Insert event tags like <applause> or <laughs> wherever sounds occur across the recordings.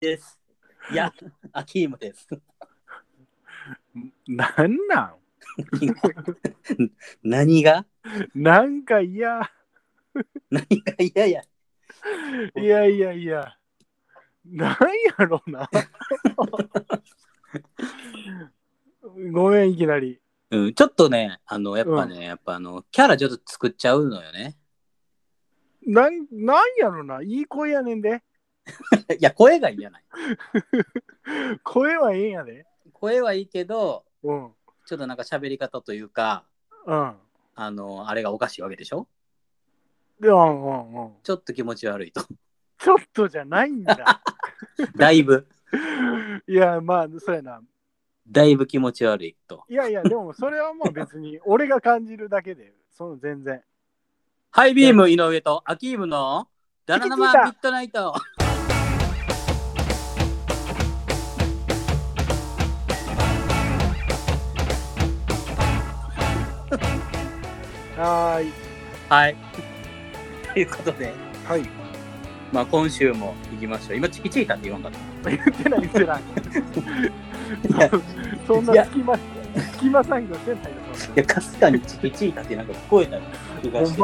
です。いや、<laughs> アキームです。<laughs> なんなん？<laughs> 何が？なんか嫌。何が嫌や？いやいやいや。なんやろな。ごめん、いきなり。うん、ちょっとね、あの、やっぱね、やっぱあの、キャラちょっと作っちゃうのよね。なんなんやろな。いい声やねんで。<laughs> いや、声が <laughs> いいじゃない。声はええんやで。声はいいけど、うん。ちょっとなんか喋り方というか、うん。あの、あれがおかしいわけでしょ？でうんうんうん。ちょっと気持ち悪いと。ちょっとじゃないんだ。<laughs> だいぶ、いや、まあ、そうやな。だいぶ気持ち悪いと。いやいや、でもそれはまあ別に俺が感じるだけで、その全然。ハイビーム井上とアキームのダナナマミッドナイト。はーい。はい。<laughs> ということで、はい。まあ今週も行きましょう。今、チキチータって言わんかった。言ってない言ってない。<laughs> そそんな隙間、隙間産業してないいや、かすかにチキチータってなんか聞こえた気がな。して。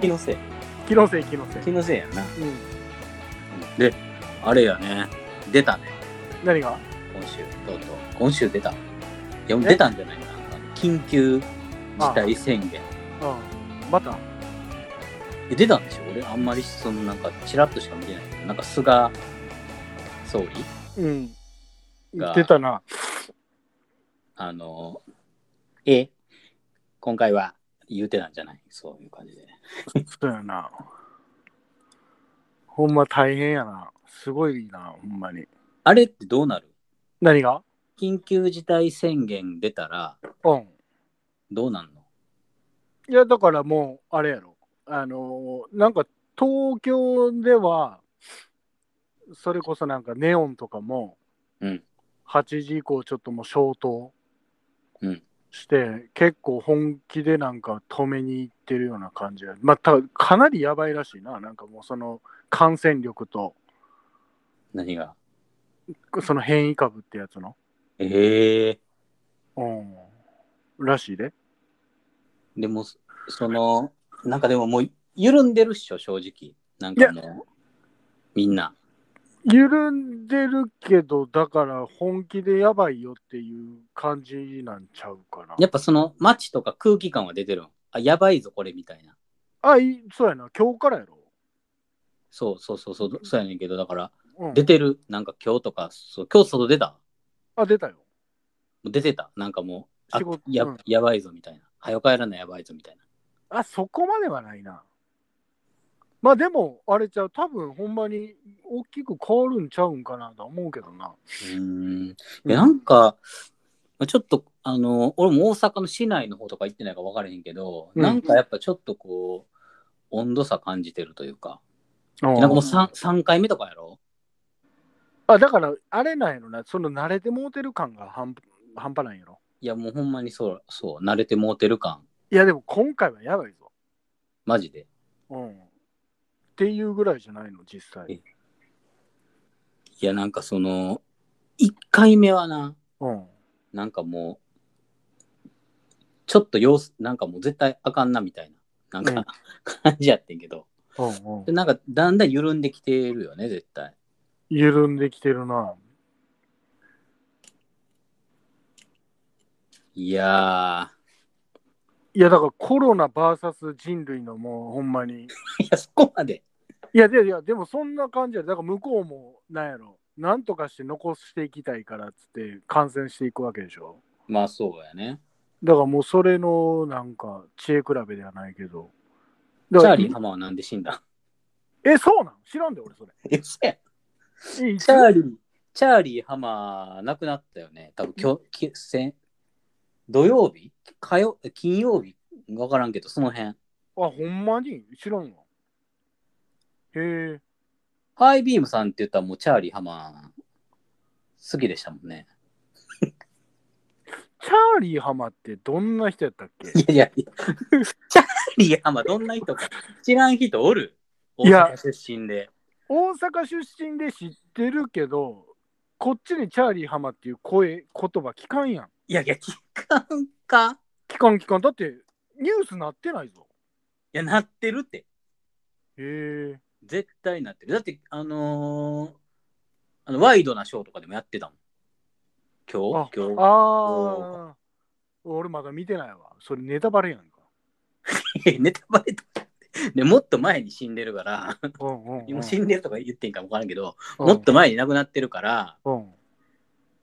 気のせい。気のせい、気のせい。気のせいやな。うん。で、あれやね。出たね。何が？今週、とうとう。今週出た。いや、出たんじゃないかな。緊急事態宣言。うん。また？え出たんでしょ？俺、あんまりそのなんか、ちらっとしか見てないけど、なんか菅総理？うん。が出たな。あの、え、今回は言うてたんじゃない？そういう感じで。そうやな。ほんま大変やな。すごいな、ほんまに。あれってどうなる？何が？緊急事態宣言出たらうん。どうなんの？いや、だからもう、あれやろ。あのーなんか東京では、それこそなんかネオンとかも、うん8時以降ちょっともう消灯うんして、結構本気でなんか止めに行ってるような感じが、まあ、たかなりやばいらしいな。なんかもうその感染力と、何が？その変異株ってやつの。ええうん。らしいで。でも、その、なんかでももう緩んでるっしょ、正直。なんかもう、みんな。緩んでるけど、だから本気でやばいよっていう感じなんちゃうかな。やっぱその街とか空気感は出てるんあ、やばいぞ、これみたいな。あ、いそうやな。今日からやろ？そうそうそうそう、そうやねんけど、だから、うん、出てる、なんか今日とか、そう今日外出た？あ、出たよ。もう出てた。なんかもう、あ仕事やうんやばいぞみたいな。早帰らないやばいぞみたいな。あ、そこまではないな。まあでも、あれちゃう、多分ほんまに大きく変わるんちゃうんかなとは思うけどな。うーん。いや、なんか、ちょっと、あの、俺も大阪の市内の方とか行ってないか分からへんけど、うんなんかやっぱちょっとこう、温度差感じてるというか、うんなんかもう 3, 3回目とかやろ？あ、だから、あれなんやろな。その慣れてもうてる感が半半端ないんやろ。いや、もうほんまにそう、そう、慣れてもうてる感、いや、でも今回はやばいぞ。マジで。うん。っていうぐらいじゃないの、実際。いや、なんかその、1回目はな、うん。なんかもう、ちょっと様子、なんかもう絶対あかんなみたいな、なんか、うん感じやってんけど、うんうんで、なんかだんだん緩んできてるよね、絶対。緩んできてるな。いやいや、だからコロナ VS 人類のもうほんまに。ー、いや、そこまで。いや、いや、いや、でもそんな感じや。だから向こうも、なんやろ。なんとかして残していきたいからっつって感染していくわけでしょ。まあそうやね。だからもうそれのなんか知恵比べではないけど。チだからャーリー浜はなんで死んだ？え、そうなん？知らんで俺それ。<laughs> え、そや。チャーリー、チャーリー浜亡くなったよね。多分今日、きせん土曜日？火曜？金曜日？わからんけど、その辺。あ、ほんまに？知らんわ。へえ。ハイビームさんって言ったらもうチャーリー浜好きでしたもんね。チャーリー浜ってどんな人やったっけ？<laughs> いやいや、いやチャーリー浜どんな人か知らん人おる？大阪出身で。大阪出身で知ってるけど、こっちにチャーリー浜っていう声、言葉聞かんやん。いやいや、聞かんか聞かん聞かん。だって、ニュースなってないぞ。いや、なってるって。へえ。絶対なってる。だって、あのーあのワイドなショーとかでもやってたもん。今あ日？今日ああ。俺まだ見てないわ。それネタバレやんか。<laughs> ネタバレとかでもっと前に死んでるから、うんうん、うん。今死んでるとか言ってんかもわからんけど、うんもっと前に亡くなってるから、うん。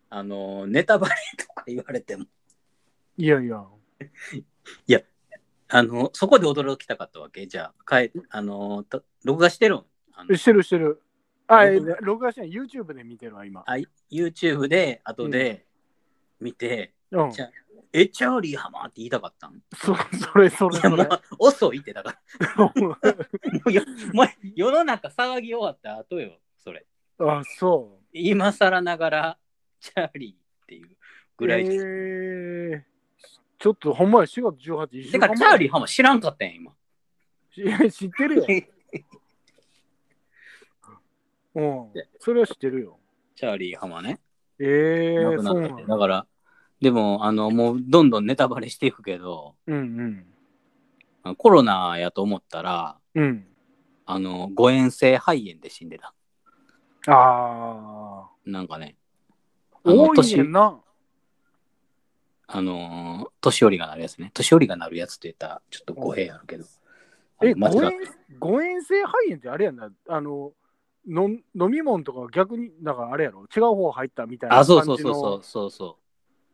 あのーネタバレとか言われても、いやいや。<laughs> あのそこで驚きたかったわけじゃあ、かえあのーと録画してるん？してるしてる。あ、え録画してない。YouTube で見てるわ、今。あ YouTube で後で見て、うん。じゃあえ、チャーリー浜って言いたかったん？そそれそれいや、そもれう。遅いってだから。<laughs> もうよもう世の中騒ぎ終わった後よ、それ。あ、そ今更ながら、チャーリーっていうう。ぐらいえです。ー、ちょっとほんまや4月18日。てか、チャーリー浜知らんかったんや、今。ー知ってるよ。<laughs> うん。それは知ってるよ。チャーリー浜ね。えー、亡くなったってそうなんだ。だから、でも、あの、もうどんどんネタバレしていくけど、うんあのコロナやと思ったら、うん。うん。あの、誤嚥性肺炎で死んでた。ああ。なんかね、多いねんな。あのー、年寄りがなるやつね。年寄りがなるやつって言ったら、ちょっと語弊あるけど。え、間違っ誤嚥性肺炎ってあれやんな。あの、の飲み物とか逆に、だからあれやろ？違う方入ったみたいなあ、そう感じのそうそうそうそうそ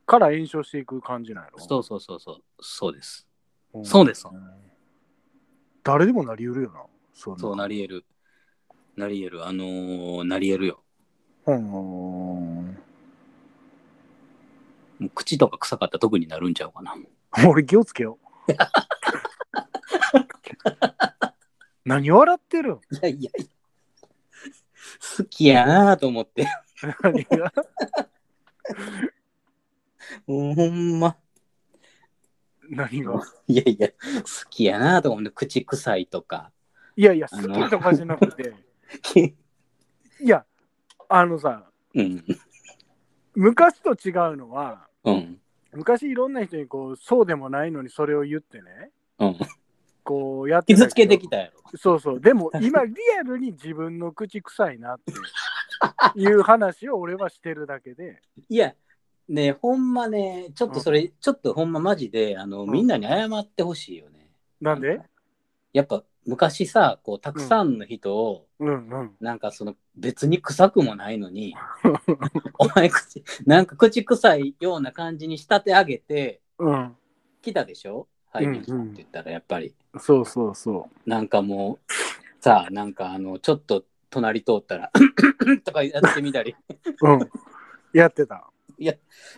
から炎症していく感じなんやろ？う。そうそうそうそう。そうです。うんそうです誰でもなりうるよな。そうそうなり。り得る。なり得る。あのー、なり得るよ。うん。もう口とか臭かったら特になるんちゃうかな。俺気をつけよう。<laughs> 何笑ってるん？いやいやいや。好きやなと思って。何が？もうほんま。何が？いやいや、好きやなと思って。口臭いとか。いやいや、好きとかじゃなくて、<laughs> いや、あのさ、うん。昔と違うのは、うん。昔いろんな人にこう、そうでもないのにそれを言ってね、うん。こうやってた傷つけてどきたやろ。そうそう。でも今リアルに自分の口臭いなっていう話を俺はしてるだけで。いや、ねほんまね、ちょっとそれ、ちょっとほんまマジで、あの、んみんなに謝ってほしいよね。なんで？やっぱ昔さ、こう、たくさんの人を、うんうん。なんかその別に臭くもないのに、<laughs> お前口、なんか口臭いような感じに仕立て上げてうん。きたでしょ？はい、うんって言ったらやっぱり、そうそうそなんかもう、さあ、なんかあの、ちょっと隣通ったら、<clears throat> とかやってみたり、う。うん。やってた。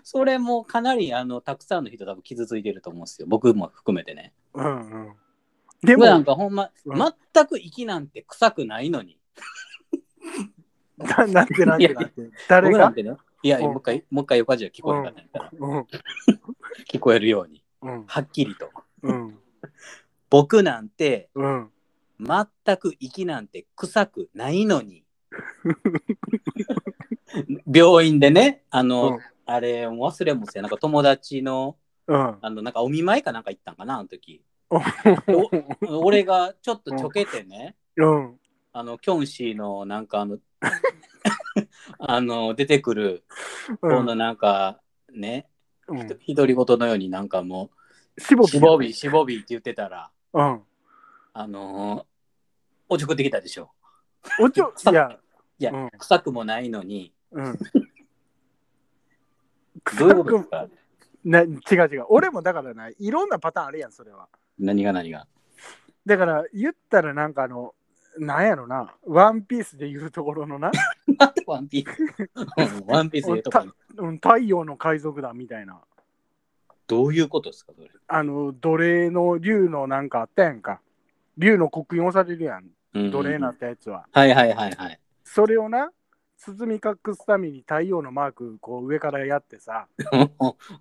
それもかなりあの、たくさんの人多分傷ついてると思うんですよ。僕も含めてね。うんうん。でも、なんかほんま、うん全く息なんて臭くないのに。ななんてなんてなんて。誰が？僕なんてね、いや、うんもう一回、もう一回横じゃ聞こえるかうん聞こえるように、うんはっきりと。うん僕なんて、うん。全く息なんて臭くないのに。<laughs> 病院でね、あの、うんあれ、忘れもせん、なんか友達の、うん。あの、なんかお見舞いかなんか行ったんかな、あの時。俺がちょっとちょけてね、うん。あの、キョンシーの、なんかあの、<laughs> あの、出てくる、このなんか、ね、うん。独り言のようになんかもう、しぼしぼび、しぼびって言ってたら、うん。あのー、おちょくってきたでしょ。おちょ、<laughs> いや、いや、うん臭くもないのに、うん。どういうことですか？な違う違う。俺もだからな、いろんなパターンあるやん、それは。何が何が？だから、言ったらなんかあの、なんやろな、ワンピースで言うところのな、なんでワンピースうんワンピースで言うとこにうん、太陽の海賊団みたいな。どういうことですかそれ？あの、奴隷の竜のなんかあったやんか。竜の刻印押されるやん、うん奴隷なったやつは。はいはいはいはい。それをな、包み隠すために太陽のマーク、こう上からやってさ、<laughs>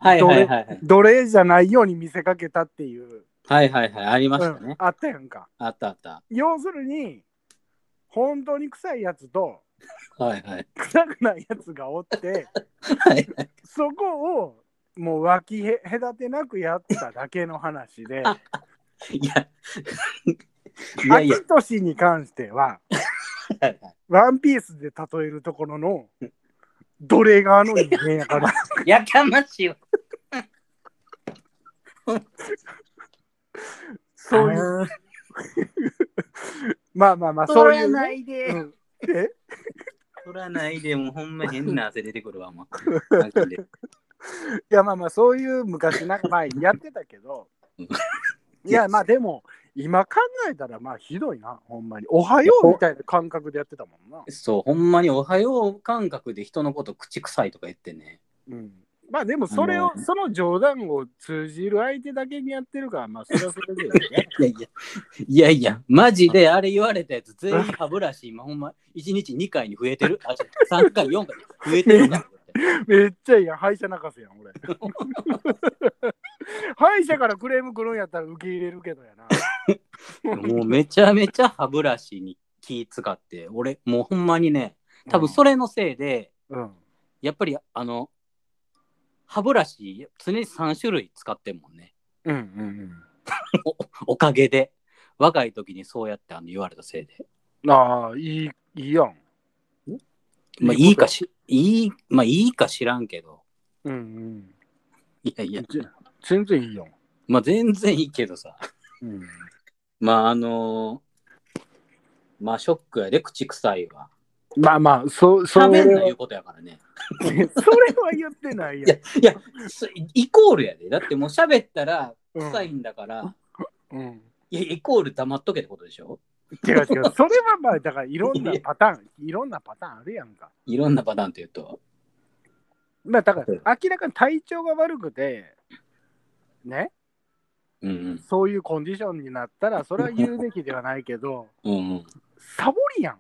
はいはいはいはい。奴隷じゃないように見せかけたっていう、はいはいはい。ありましたね。うんあったやんか。あったあった。要するに、本当に臭いやつとはいはい。臭くないやつがおってはいはい。そこをもう分きへ隔てなくやっただけの話でいや、いやいや、秋年に関してははいはいワンピースで例えるところの奴隷側の人間やからやかましいわ。<laughs> そういう。う。<laughs> まあまあまあそういうね、ないで。うん。でそ <laughs> らないで、もうほんま変な汗出てくるわ、もう。いやまあまあそういう昔なんか前やってたけど。うん。いや。まあでも今考えたらまあひどいなほんまに。おはようみたいな感覚でやってたもんな、そう、ほんまにおはよう感覚で人のこと口臭いとか言ってね。うん、まあでもそれをうんその冗談を通じる相手だけにやってるからまあそれはそれでいいよね。<laughs> いやいや、いやいや、マジであれ言われたやつ全員歯ブラシ、今ほんま1日2回に増えてる。あ、3回、4回増えてるな。<laughs> めっちゃいいやん。歯医者泣かせやん俺。<laughs> 歯医者からクレーム来るんやったら受け入れるけどやな。もうめちゃめちゃ歯ブラシに気使って、俺、もうほんまにね、多分それのせいで、うん。やっぱりあの、歯ブラシ、常に3種類使ってんもんね。うんうんおかげで。若い時にそうやってあの言われたせいで。うんああいいいいやんまあいいかし、いい、まあいいか知らんけど。うんうんいやいや、ぜ全然いいよ。まあ全然いいけどさ。うん。まああのまあショックやで、口臭いわ。まあまあ、そう、それは喋んないうことやからね。<laughs> それは言ってないやん。いや、いや、そイコールやで。だってもう喋ったら臭いんだから、うん。いや、イコール黙っとけってことでしょ？違う違う。それはまあ、だからいろんなパターン、いろんなパターンあるやんか。いろんなパターンって言うと。まあ、だから明らかに体調が悪くて、ね、うんうん。そういうコンディションになったら、それは言うべきではないけど、うんうん。サボりやん。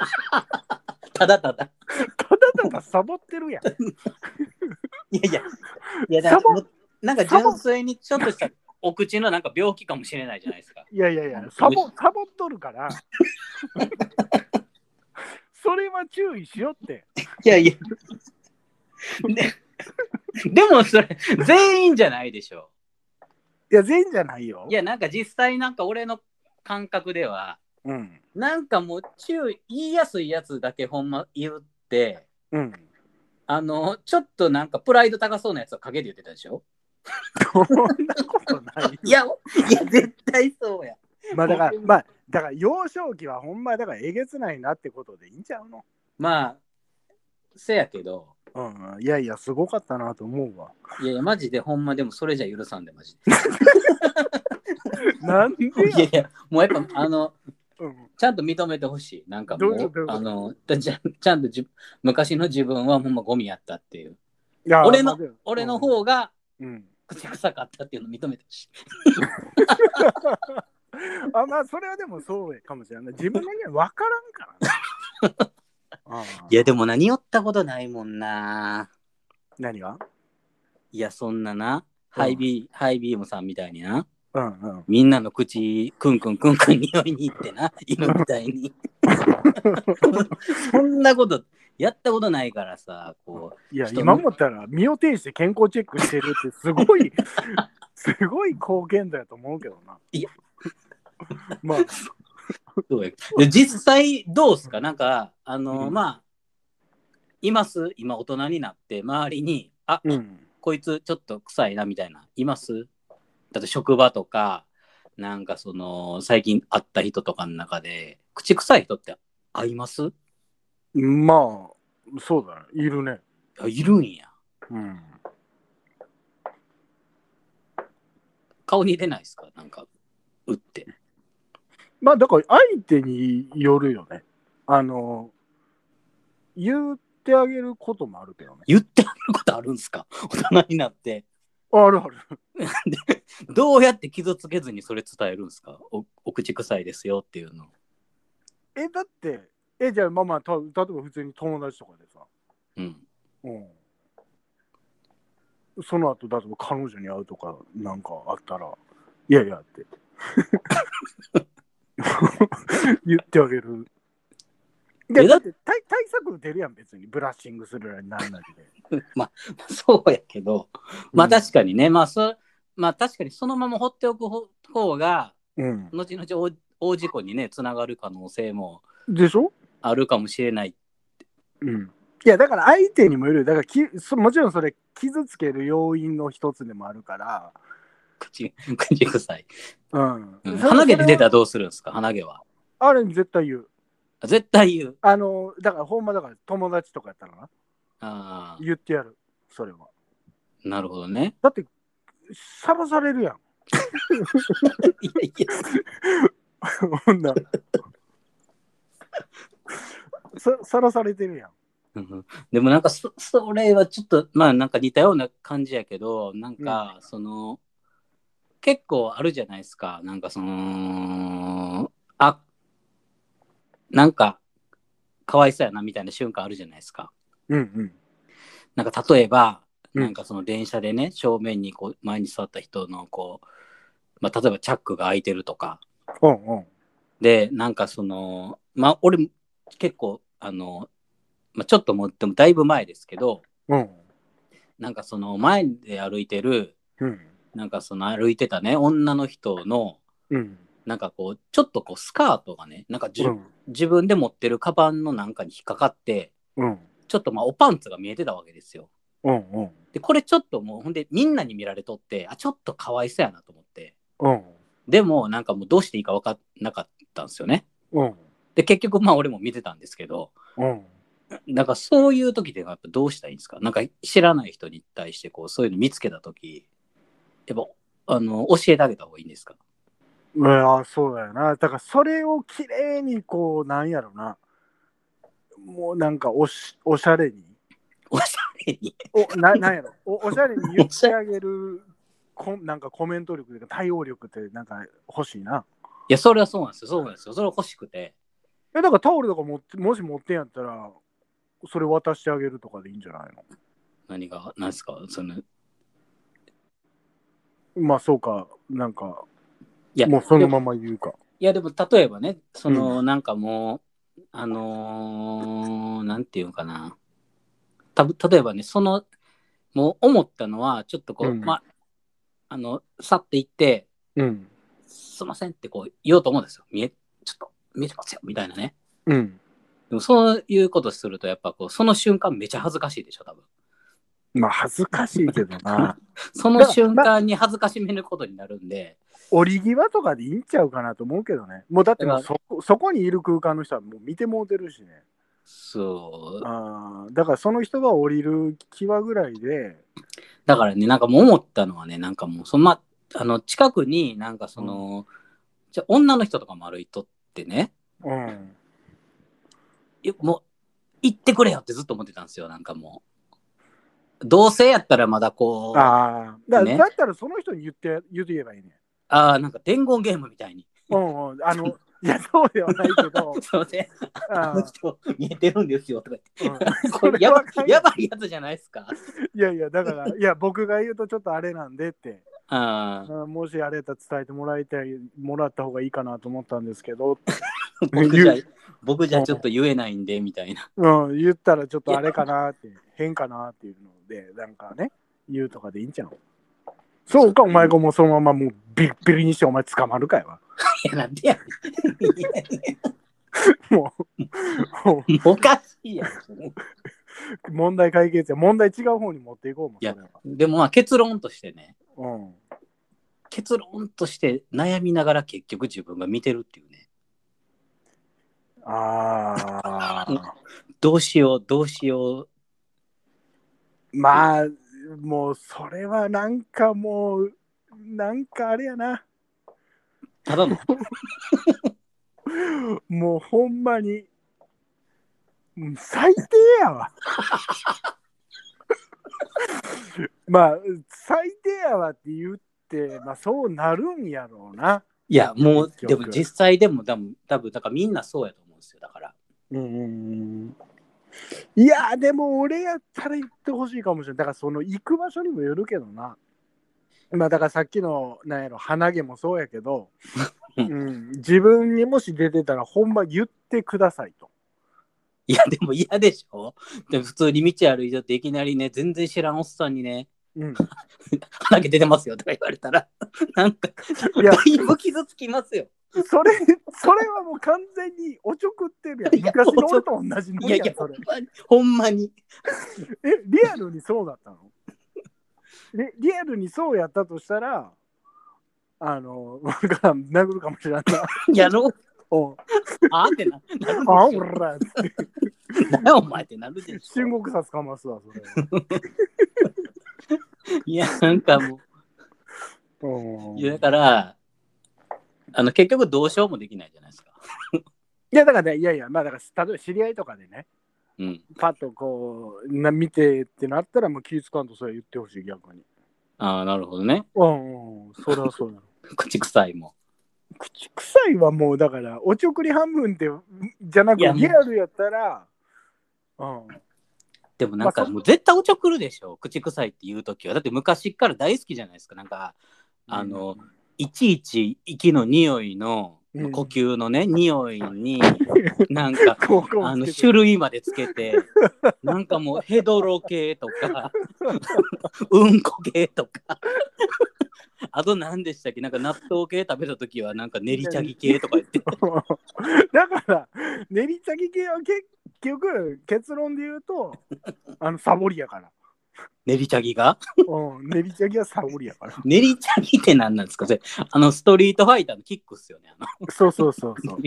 <laughs> ただただ。ただただサボってるやん。<laughs> いやいや、いやだサボもうなんか純粋にちょっとしたお口のなんか病気かもしれないじゃないですか。いやいやいや、サボサボっとるから、<laughs> それは注意しよって。いやいや。ででもそれ、全員じゃないでしょ。いや、全員じゃないよ。いや、なんか実際なんか俺の感覚では、うん。なんかもう注意、言いやすいやつだけほんま言って、うん。あの、ちょっとなんかプライド高そうなやつは陰で言ってたでしょ？そんなことない。いや、いや、絶対そうや。まあだから、まあ、だから幼少期はほんまだからえげつないなってことでいいんちゃうの？まあ、せやけど、うん、いやいや、すごかったなと思うわ。いやいや、マジでほんまでもそれじゃ許さんで、マジで。<laughs> なんでいやいや、もうやっぱ、あの、うん、ちゃんと認めてほしい。なんかもう、あの、だちゃちゃんとじ昔の自分はほんまゴミやったっていう。いや俺の俺の方がうん。口臭かったっていうのを認めてほしい。<laughs> あまあ、それはでもそうかもしれない。自分のには分からんからね。<laughs> いや、でも何言ったことないもんな。何が？いや、そんなな、うんハイビー、ハイビームさんみたいにな、うんうん。みんなの口、クンクンクンクン匂いに行ってな、<laughs> 犬みたいに。<laughs> そんなことやったことないからさ、こいや、今思ったら身を挺して健康チェックしてるってすごい、<laughs> すごい貢献だよと思うけどな。いや。まあ、う、どうやで実際どうすか？なんか、あの、うんまあ、います？今大人になって、周りに、あ、うん。こいつちょっと臭いなみたいな、います？だって職場とか、なんかその、最近会った人とかの中で、口臭い人って会います？まあ、そうだね。いるね。あいるんや。うん。顔に出ないですか？なんか、打って。まあ、だから相手によるよね。あの、言ってあげることもあるけどね。言ってあげることあるんすか？大人になって。あるある。<laughs> どうやって傷つけずにそれ伝えるんですか？おお口臭いですよっていうの。え、だって、え、じゃあ、まあまあ、た例えば普通に友達とかでさ、うん。うん。その後、例えば彼女に会うとかなんかあったら、いやいやって。<laughs> 言ってあげるだだって対対策出るやん、別に。ブラッシングするなりなんなりで。<laughs> そうやけど、まあうん確かにね、まあそ、まあ確かにそのまま放っておく方方が、うん。後々大大事故にね、つながる可能性もでしょ？あるかもしれない。うん。いや、だから相手にもよる。だからきそ、もちろんそれ、傷つける要因の一つでもあるから。口、口臭い。うん。鼻毛で出たらどうするんですか？鼻毛は。あれ絶対言う。絶対言う。あの、だからほんまだから友達とかやったらな。ああ、言ってやる。それは。なるほどね。だって、さらされるやん。<laughs> いやいや、<laughs> ほんならささらされてるやん。うんでもなんかそそれはちょっとまあなんか似たような感じやけどなんかその、結構あるじゃないですかなんかそのあなんかかわいそうやなみたいな瞬間あるじゃないですかうんうん。なんか例えば、うんなんかその電車でね正面にこう前に座った人のこう、まあ、例えばチャックが開いてるとかうんうん。でなんかそのまあ俺結構あの、まあ、ちょっともうでもだいぶ前ですけどうん。なんかその前で歩いてるうん。なんかその歩いてたね女の人のうん。なんかこうちょっとこうスカートがねなんかじゅ、うん。自分で持ってるカバンのなんかに引っかかってうん。ちょっとまあおパンツが見えてたわけですよ。うん。うん。でこれちょっともうほんでみんなに見られとってあちょっとかわいそうやなと思ってうん。でもなんかもうどうしていいか分かんなかったんですよね。うん。で結局まあ俺も見てたんですけどうん。なんかそういう時ってやっぱどうしたらいいんですか？なんか知らない人に対してこうそういうの見つけた時やっぱあの教えてあげた方がいいんですか？いや、そうだよな。だから、それをきれいに、こう、なんやろな。もうなんかおし、おしゃれに。おしゃれに？お、ななんやろ。おおしゃれに言ってあげる、こなんかコメント力というか、対応力ってなんか欲しいな。いや、それはそうなんですよ。そうなんですよ。それは欲しくて。え、だからタオルとか持って、もし持ってんやったら、それ渡してあげるとかでいいんじゃないの？何が、何ですか？その、いまあそうか、なんか、や、もうそのまま言うか。いや、でも例えばね、その、なんかもう、あのーなんていうのかな。たぶ例えばね、その、もう思ったのは、ちょっとこう、うんまあ、あの、去っていって、うん。すいませんってこう言おうと思うんですよ。見え、ちょっと見えてますよ、みたいなね。うん。でもそういうことすると、やっぱこう、その瞬間めちゃ恥ずかしいでしょ、多分。まあ恥ずかしいけどな。<laughs> その瞬間に恥ずかしめることになるんで、折り際とかでいいんちゃうかなと思うけどね。もうだってもうそそこにいる空間の人はもう見てもうてるしね。そう。あーだからその人が降りる際ぐらいで、だからね、なんかもう思ったのはね、なんかもう、そのま、あの、近くになんかその、じゃ女の人とかも歩いとってね、うん。いもう、行ってくれよってずっと思ってたんですよ、なんかもう。同性やったらまだこう、あああ、だ,、ねだったらその人に言って言って言えばいいね。あー、なんか伝言ゲームみたいに。うんうん。あの、<laughs> いや、そうではないけど、すいません、ああの人見えてるんですよとか言って。ーうん。こそれやばいやつじゃないですか。いやいや、だから、いや、僕が言うとちょっとあれなんでって、あー。あもしあれやったら伝えてもらいたい、もらった方がいいかなと思ったんですけど、<laughs> 僕じゃ、僕じゃちょっと言えないんで、みたいな。うん、言ったらちょっとあれかなって、変かなっていうので、なんかね、言うとかでいいんちゃう？そうか、お前がもうそのままもうビリビリにしてお前捕まるかいわ。<laughs> いや、なんでやもう、もねんおかしいやん。う問題解決や、問題違う方に持っていこうもん、いやそれは。でもまあ結論としてね、うん。結論として悩みながら結局自分が見てるっていうね。ああ、どうしよう、どうしよう。まあ、もうそれはなんかもう、なんかあれやな。ただの、<laughs> もうほんまに、うん最低やわ。<laughs> まあ、最低やわって言って、まあそうなるんやろうな。いや、もう、でも実際でも多分、多分、だからみんなそうやと思うんですよ。だから。うん。いや、でも俺やったら言ってほしいかもしれない。だからその行く場所にもよるけどな。まあだからさっきの、なんやろ、鼻毛もそうやけど、ううん、自分にもし出てたらほんま言ってくださいと。いや、でも嫌でしょでも普通に道歩いてっていきなりね、全然知らんおっさんにね、うん。鼻毛出てますよ <laughs> とか言われたら、<laughs> なんか、いやだいぶ傷つきますよ。それ、それはもう完全におちょくってるやん。いや昔の俺と同じのいやいや、やんそれほん。まに、ほんまに。え、リアルにそうだったの？でリアルにそうやったとしたら、あの、なんか殴るかもしれないな。やろう。おうあーってなあ、ょおらって。<laughs> なお前ってなるでしょ。中国札かますわ、それは。いや、なんかもういや、だから、あの、結局どうしようもできないじゃないですか。いや、だからね、いやいや、まあ、だから、例えば知り合いとかでね、うん。パッとこう、な見てってなったら、もう気ぃつかんとそれ言ってほしい、逆に。ああ、なるほどね。うん、うん、それはそうなの。<laughs> 口臭いも。口臭いはもう、だから、おちょくり半分って、じゃなく、いやリアルやったら、うん。でもなんかもう絶対おちょくるでしょ。口臭いって言うときは。だって昔から大好きじゃないですか。なんか、あの、いちいち息の匂いの、うん。呼吸のね、匂いに、<laughs> なんか、あの種類までつけて、なんかもう <laughs> ヘドロ系とか、<laughs> うんこ系とか、あと何でしたっけ？なんか納豆系食べた時はなんか練り茶ぎ系とか言って、だから、練り茶ぎ系は結局、結論で言うと、<laughs> あの、サボりやから。練り茶ぎが？うん、練り茶ぎはサボりやから。練り茶ぎって何なんですか？それあのストリートファイターのキックっすよね。あのそうそうそうそう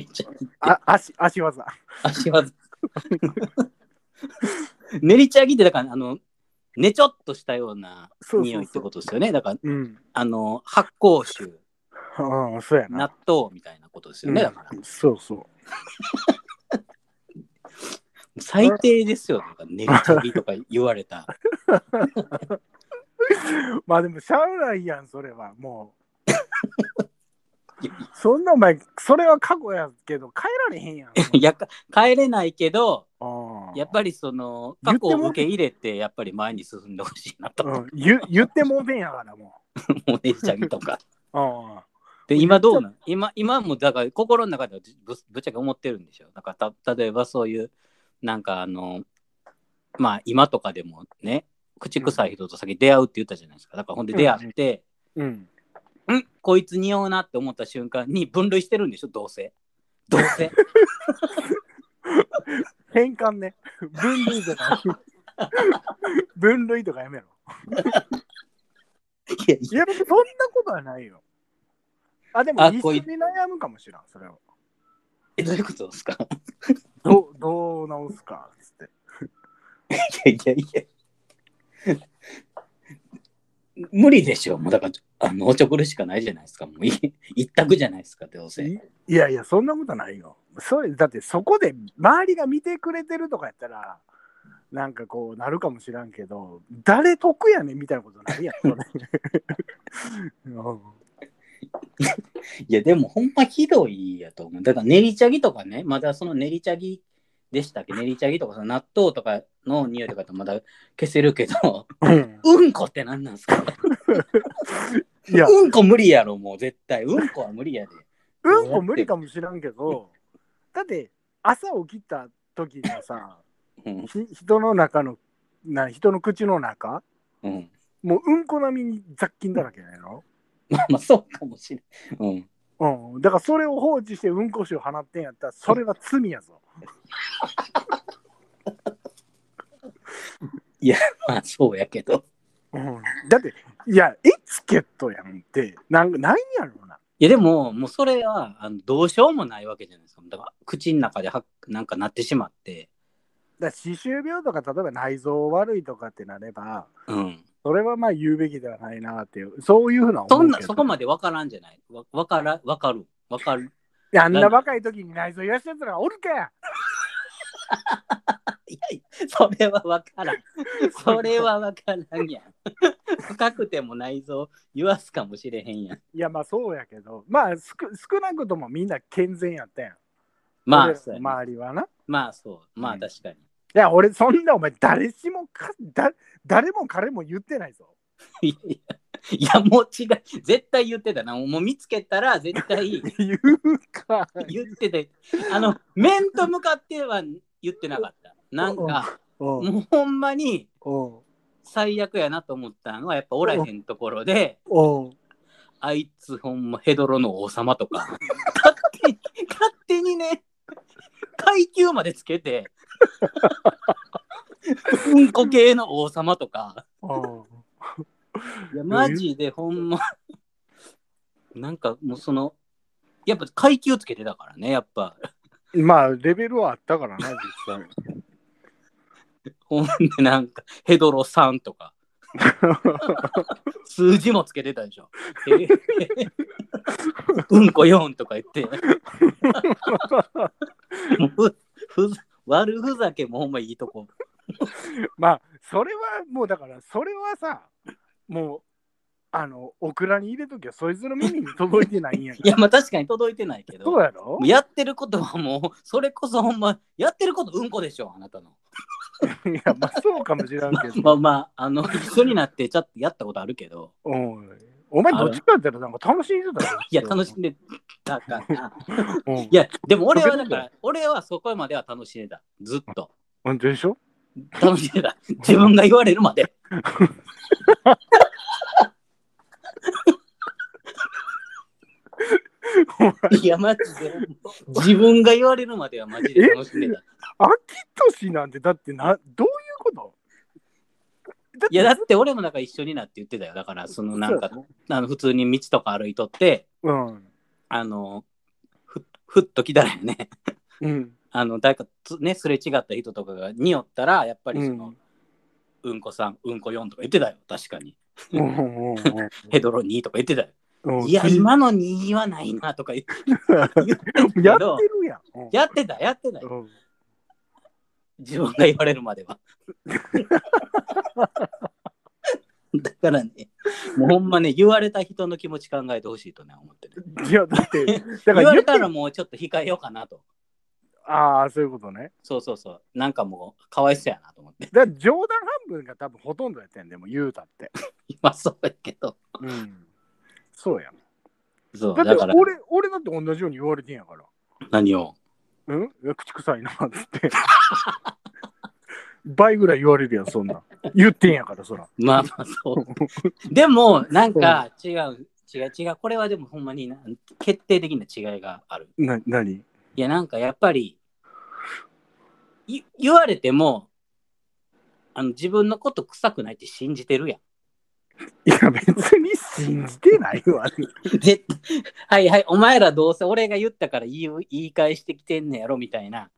あ足足技。足技。練り茶ぎってだからあのねちょっとしたようなそうそうそう匂いってことですよね。だからうん。あの発酵酒、ああ、そうやな。納豆みたいなことですよね。だからうんそうそう。最低ですよ。なんか練り茶ぎとか言われた。<laughs> まあでも、しゃあないやん、それは。もう。そんなお前、それは過去やけど、変えられへんやん。い <laughs> やか帰れないけど、やっぱりその過去を受け入れて、やっぱり前に進んでほしいなと。うん、言言ってもうてんやから、ももう練り茶ぎとか。<laughs> で、今どうなん？今、今もだから心の中ではぶぶっちゃけ思ってるんでしょ？だからた例えばそういう、なんかあの、まあ今とかでもね、口臭い人と先出会うって言ったじゃないですか。だからほんで出会って、うん。んこいつ匂うなって思った瞬間に分類してるんでしょ、どうせ。どうせ。<laughs> 変換ね。分類とか。<laughs> 分類とかやめろ。いやそんなことはないよ。あ、でもあ一緒に悩むかもしれん、それは。え、どういうことですか？<laughs> どうどう直すか？っつって。いやいやいや。無理でしょ。もうだから、あの、おちょくるしかないじゃないですか。もうい一択じゃないですか、どうせ。いいやいや、そんなことないよ。それだってそこで周りが見てくれてるとかやったら、なんかこうなるかもしらんけど、誰得やねんみたいなことないやん、それ。う <laughs> んいや、でもほんまひどいやと思う。だから練り茶ぎとかね、まだその練り茶ぎでしたっけ？練り茶ぎとかその納豆とかの匂いとかってまだ消せるけど、うんうんこって何なんすか？いや、うんこ無理やろ、もう絶対。うんこは無理やで。うんこ無理かもしらんけど、だって朝起きた時のさ、うん。ひ人の中のな人の口の中？うん。もううんこ並みに雑菌だらけなのまあまあ、そうかもしれん。うん。うん、だからそれを放置してうんこ臭を放ってんやったらそれは罪やぞ。<laughs> まあ、そうやけど。うん、だっていやエチケットやんってなんなんやろうな。いや、でも、もうそれはあのどうしようもないわけじゃないですか。だから、口の中ではなんかなってしまって。だから歯周病とか例えば内臓悪いとかってなればうん。それはまあ言うべきではないなっていうそういうふうなそんな、そこまでわからんじゃないわわから、わかる。わかる。いやあんな若い時に内臓やしたやつらがおるか <laughs> やいやそれはわからん。<laughs> それはわからんやん。深くても内臓言わすかもしれへんやん。いやまあそうやけどまあ少少なくともみんな健全やったやん。まあ、周りはな。いまあそう。まあうん確かに。や俺そんなお前誰しもかだ誰も彼も言ってないぞ。<laughs> いやもう違う。絶対言ってたな。もう見つけたら絶対 <laughs> 言うか。言ってて、あの、面と向かっては言ってなかった。なんか、うんもうほんまにうん最悪やなと思ったのは、やっぱおらへんところで、うんあいつほんまヘドロの王様とか、勝手に、勝手にね、階級までつけて、うんこ系の王様とか、いや、マジでほんま、なんかもうその、やっぱ階級つけてたからね、やっぱ。まあレベルはあったからな実際。ほんでなんか、ヘドロ3とか、<laughs> 数字もつけてたでしょ。えうんこ4とか言って、<laughs> ふ悪ふざけもほんまいいとこ。<laughs> まあそれはもうだからそれはさもうあのオクラに入れときはそいつの耳に届いてないんやか <laughs> いや、まあ確かに届いてないけど、そうやろ？やってることはもう、それこそほんま、やってることうんこでしょ、あなたの。<laughs> いやまあそうかもしれんけど、まあまあ、あの、一緒になってちょっとやったことあるけど、お前どっちかって言ったらなんか楽しんでたよ。いや、楽しんでたから。うん。いや、でも俺はだから、俺はそこまでは楽しんでた。ずっと。本当でしょ？楽しんでた。自分が言われるまで。いや、マジで。自分が言われるまではマジで楽しんでた。秋年なんてだってなどういうこと？いや、だって俺もなんか一緒になって言ってたよ。だから、そのなんか、あの普通に道とか歩いとって、うんあの、ふふっと来たらよね。うんあの、誰かつね、すれ違った人とかが匂ったら、やっぱりその、ううん、こさん、うんこ4とか言ってたよ。確かに。<laughs> ヘドロ2とか言ってたよ。うんいや、今の2はないなとか言ってやってど、るやん。うんやってた、やってたよ。うん自分が言われるまでは。<laughs> だからね、もうほんまね、言われた人の気持ち考えてほしいとね、思ってる。いや、だって、だ言から言われたらもうちょっと控えようかなと。ああ、そういうことね。そうそうそう。なんかもう、かわいそうやなと思って。だ冗談半分が多分ほとんどやってんでも言うたって。<laughs> 今そうやけど。うん。そうやん。そう、だだから、って俺、俺だって同じように言われてんやから。何を？うん？口臭いなっつって。<laughs> 倍ぐらい言われるやん、そんなん。言ってんやから、そら。まあまあそう。でも、なんか違う、違う、違う。これはでもほんまにな決定的な違いがある。な、なにいや、なんかやっぱり、い言われても、あの自分のこと臭くないって信じてるやん。いや、別に信じてないわ。<laughs> で、はいはい、お前らどうせ俺が言ったから言い言い返してきてんねやろみたいな。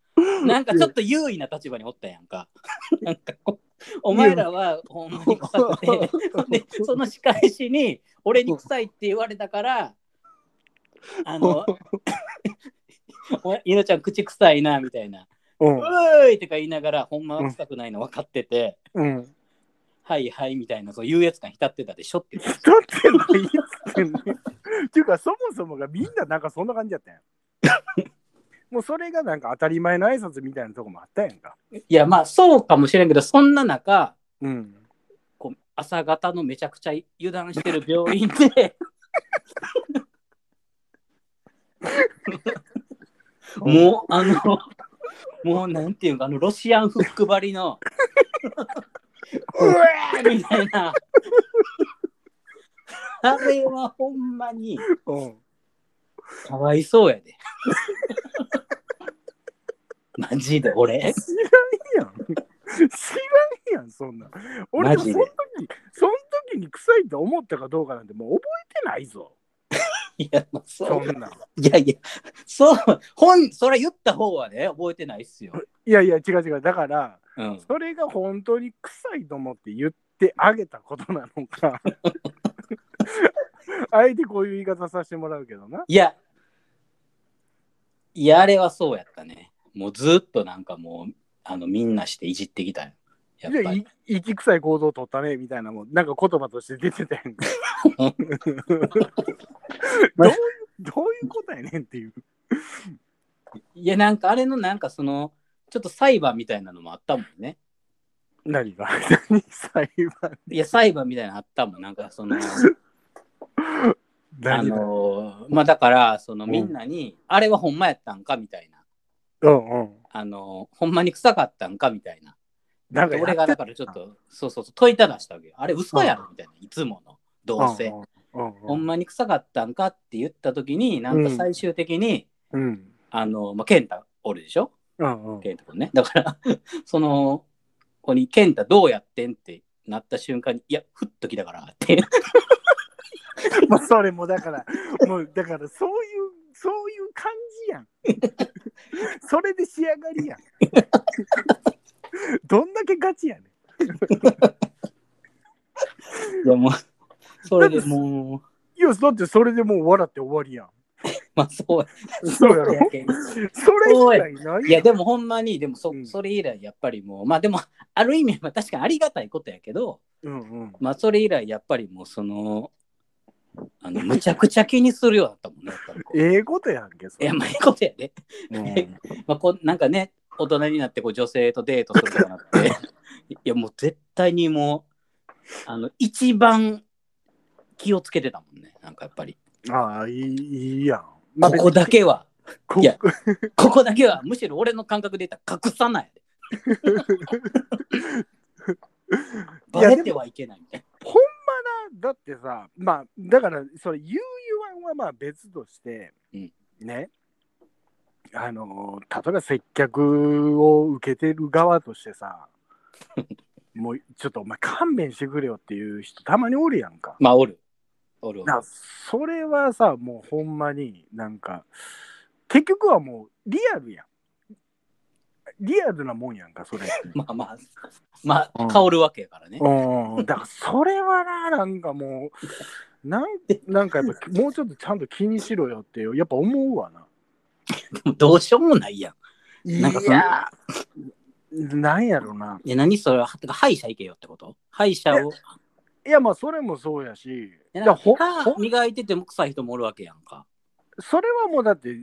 なんかちょっと優位な立場におったやんか。<laughs> なんかこうお前らはほんまに臭くて、でその仕返しに俺に臭いって言われたから、あの、<laughs> 犬ちゃん口臭いなみたいな。うんう。ーいとか言いながら、ほんまは臭くないの分かってて、うん。はいはいみたいな、そう優越感浸ってたでしょって言って。だってないっつってんね。っていうか、そもそもがみんななんかそんな感じやったやん。<laughs> もうそれがなんか当たり前の挨拶みたいなとこもあったやんか。いや、まあそうかもしれんけど、そんな中、うん。こう朝方のめちゃくちゃ油断してる病院で <laughs> もうあのもうなんていうかあのロシアンフック張りのうわーみたいなあれはほんまにうん。かわいそうやで <laughs> マジで俺？知らんやん。知らんやん、そんなん。俺もその時、その時に臭いと思ったかどうかなんてもう覚えてないぞ。いやまあそそんなん。いやいやそう本それ言った方はね覚えてないっすよ、いやいや、違う違う。だから、うん、それが本当に臭いと思って言ってあげたことなのか。<laughs> あえてこういう言い方させてもらうけどな。いや、いや、あれはそうやったね。もうずっとなんかもう、あの、みんなしていじってきたよ。やっぱりい。息臭い行動を取ったねみたいなもん、なんか言葉として出てたやんか。<laughs> どういうどういうことやねんっていう。いや、なんかあれのなんかその、ちょっと裁判みたいなのもあったもんね。何が？<laughs> 何裁判？いや、裁判みたいなのあったもん。なんかその、<laughs> あの、まあだから、そのみんなに、あれはほんまやったんかみたいな。うんうん。あの、ほんまに臭かったんかみたいな。なんか俺がだからちょっと、そうそうそう、問いただしたわけよ。あれ嘘やろみたいな、いつもの、どうせ。ほんまに臭かったんかって言った時に、なんか最終的に、うんあの、まあ、健太おるでしょ？うんうん健太君ね。だから、<laughs> その、ここに、健太どうやってんってなった瞬間に、いや、ふっときたからって。<laughs> もうそれもだから、もうだからそういう、そういう感じやん。<laughs> それで仕上がりやん。<laughs> どんだけガチやねいや、もう、それでもう、ん。いや、だってそれでもう笑って終わりやん。<laughs> まあ、そう、そうやろ？それ以外ない？いや、でもほんまに、でもそ,、うんそれ以来、やっぱりもう、まあでも、ある意味、まあ確かにありがたいことやけど、うんうん。まあそれ以来、やっぱりもう、その、あの、むちゃくちゃ気にするようだったもんね、やっぱりこう。いええことやんけ、それや、まあ、いいことやで。うん <laughs> まあ、こうなんかね、大人になってこう女性とデートするとかなって、<laughs> いや、もう絶対にもう、あの、一番気をつけてたもんね、なんかやっぱり。ああ、いいいいやん。ここだけは、こいや <laughs> ここだけは、むしろ俺の感覚で言ったら隠さないで。バレてはいけないみたいほんまな、だってさ、まあ、だから、それ、言う言わんはまあ別として、うんね、あの、例えば接客を受けてる側としてさ、<laughs> もうちょっとお前勘弁してくれよっていう人たまにおるやんか。まあ、おる。おるおる。なそれはさ、もうほんまになんか、結局はもうリアルやん。リアルなもんやんか、それ。<laughs> まあまあ、まうんあ、香るわけやからね。うん、だからそれはな、なんかもう、なんなんかやっぱ <laughs> もうちょっとちゃんと気にしろよって、やっぱ思うわな。<laughs> どうしようもないやん。いなんかそのやー、なんやろな。いや、何それは、てか歯医者行けよってこと？歯医者を？いや、まあそれもそうやし、いいやほ歯ほ磨いてても臭い人もおるわけやんか。それはもうだって、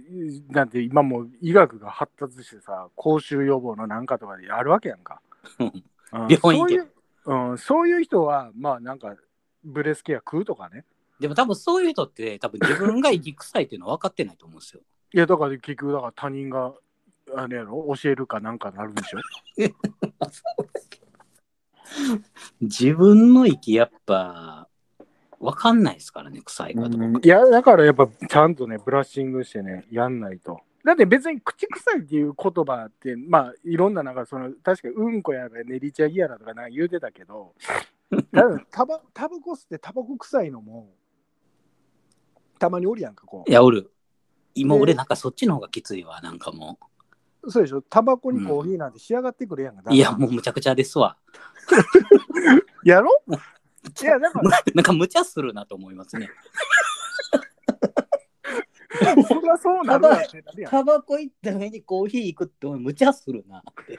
だって今もう医学が発達してさ、口臭予防のなんかとかであるわけやんか。<laughs> 病院ういう、うん、そういう人は、まあなんか、ブレスケア食うとかね。でも多分そういう人って多分自分が息臭いっていうの分かってないと思うんですよ。いや、だから結局、だから他人が、あれやろ、教えるかなんかなるんでしょ？<laughs> 自分の息やっぱ分かんないですからね、臭いかどうか。いや、だからやっぱちゃんとね、ブラッシングしてね、やんないと。だって別に口臭いっていう言葉って、まあいろんななんかその、確かにうんこやら練り茶ぎやらとかなんか言うてたけど、<laughs> ただタバタバコ吸ってタバコ臭いのも、たまにおるやんか、こいや、おる。今ね俺なんかそっちの方がきついわ、なんかもう。そうでしょ、タバコにコーヒーなんて仕上がってくるやんか。う。いや、もうむちゃくちゃですわ。<laughs> やろ？いや、だか <laughs> ら、なんか無茶するなと思いますね。<laughs> そりゃそうなんタバコ行った上にコーヒー行くって無茶するなって。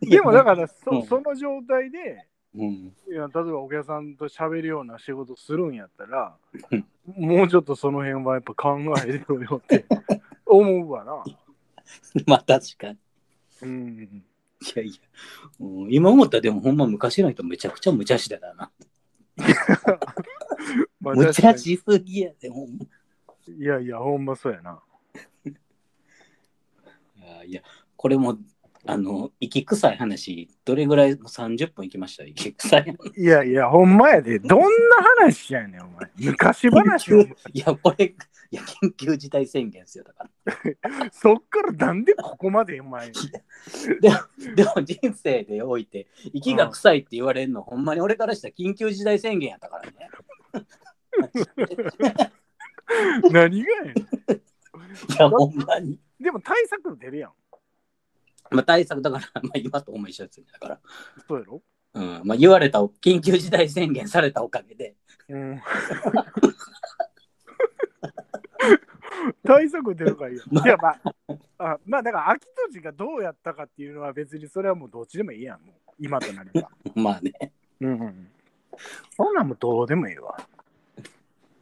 でもだからそ、うんその状態で、うん、いや例えばお客さんと喋るような仕事するんやったらうん、もうちょっとその辺はやっぱ考えてろよって <laughs> 思うわな。<laughs> まあ確かに。うん、いやいや、うん今思ったらでもほんま昔の人めちゃくちゃ無茶してたな。<laughs> まあ無茶しすぎやで、ほんま。いやいや、ほんまそうやな。いやいや、これも、あの、息臭い話、どれぐらい、もう30分いきました、息臭い話。いやいや、ほんまやで。どんな話やねん、お前。昔話を。いや、これ、いや、緊急事態宣言ですよ、だから。<laughs> そっからなんでここまで、お前。でも、でも人生でおいて、息が臭いって言われるの、ほんまに俺からしたら緊急事態宣言やったからね。<laughs> 何がやねん。<laughs> いや、ほんまに。でも対策出るやん。まあ、対策だから、まあ、今とほんま一緒ですよ、だから。そうやろ？うん、まあ、言われた、緊急事態宣言されたおかげで、うん。<laughs> 対策出るからいいやん。<laughs> いや、まあ、あまあ、だから、秋土地がどうやったかっていうのは別にそれはもうどっちでもいいやん。もう今となれば。<laughs> まあね。うんうん。そんなんもうどうでもいいわ。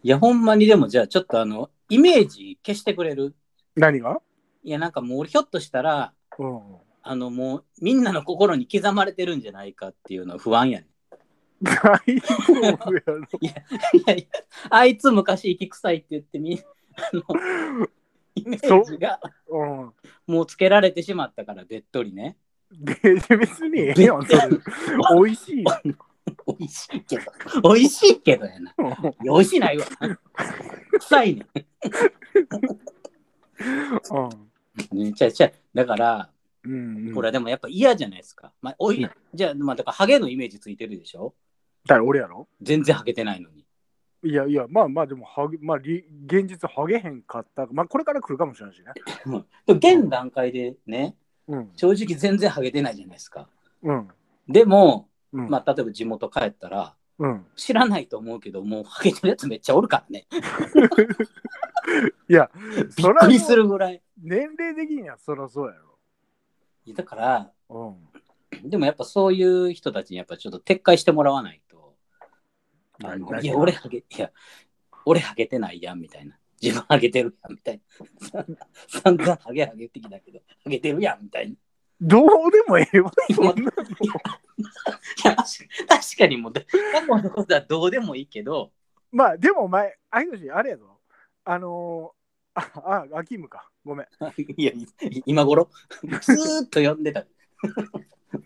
いや、ほんまにでも、じゃあ、ちょっとあの、イメージ消してくれる？何が？いや、なんかもう俺、ひょっとしたら、うん。あの、もう、みんなの心に刻まれてるんじゃないかっていうのは不安やねん。大丈夫やろ。いやいや、あいつ昔息臭いって言ってみ、あの、イメージがうん。もうつけられてしまったからべっとりねで別にええやん、それ。美味しいやん。美味しいけど美味しいけどやな美味しいないわ臭いねうんんちゃうちゃうだからうんうん。これはでもやっぱ嫌じゃないですか、まあ、おいうんじゃあまあだからハゲのイメージついてるでしょ？誰俺やろ？全然ハゲてないのにいやいや、まあまあでも、はげまあ、り現実ハゲへんかった。まあこれから来るかもしれないしね。でも現段階でねうん。正直全然ハゲてないじゃないですかうん。でも、うん。まあ、例えば地元帰ったらうん。て知らないと思うけどもうハゲてるやつめっちゃおるからね <laughs> いや、<laughs> びっくりするぐらい年齢的にはそりゃそうやだからろ。でもやっぱそういう人たちにやっぱちょっと撤回してもらわないとうん。あの何いや俺ハゲいや俺ハゲてないやんみたいな自分 <laughs> ハゲてるやんみたいな散々ハゲハゲってきたけどハゲてるやんみたいないどうでもええわ。そんなのや確か確かにもう過去のことはどうでもいいけどまあでもお前、あいのし、あれやぞ。あのー、あ、あ、アキムか。ごめん。<laughs> いやい今頃？ずーっと読んでた。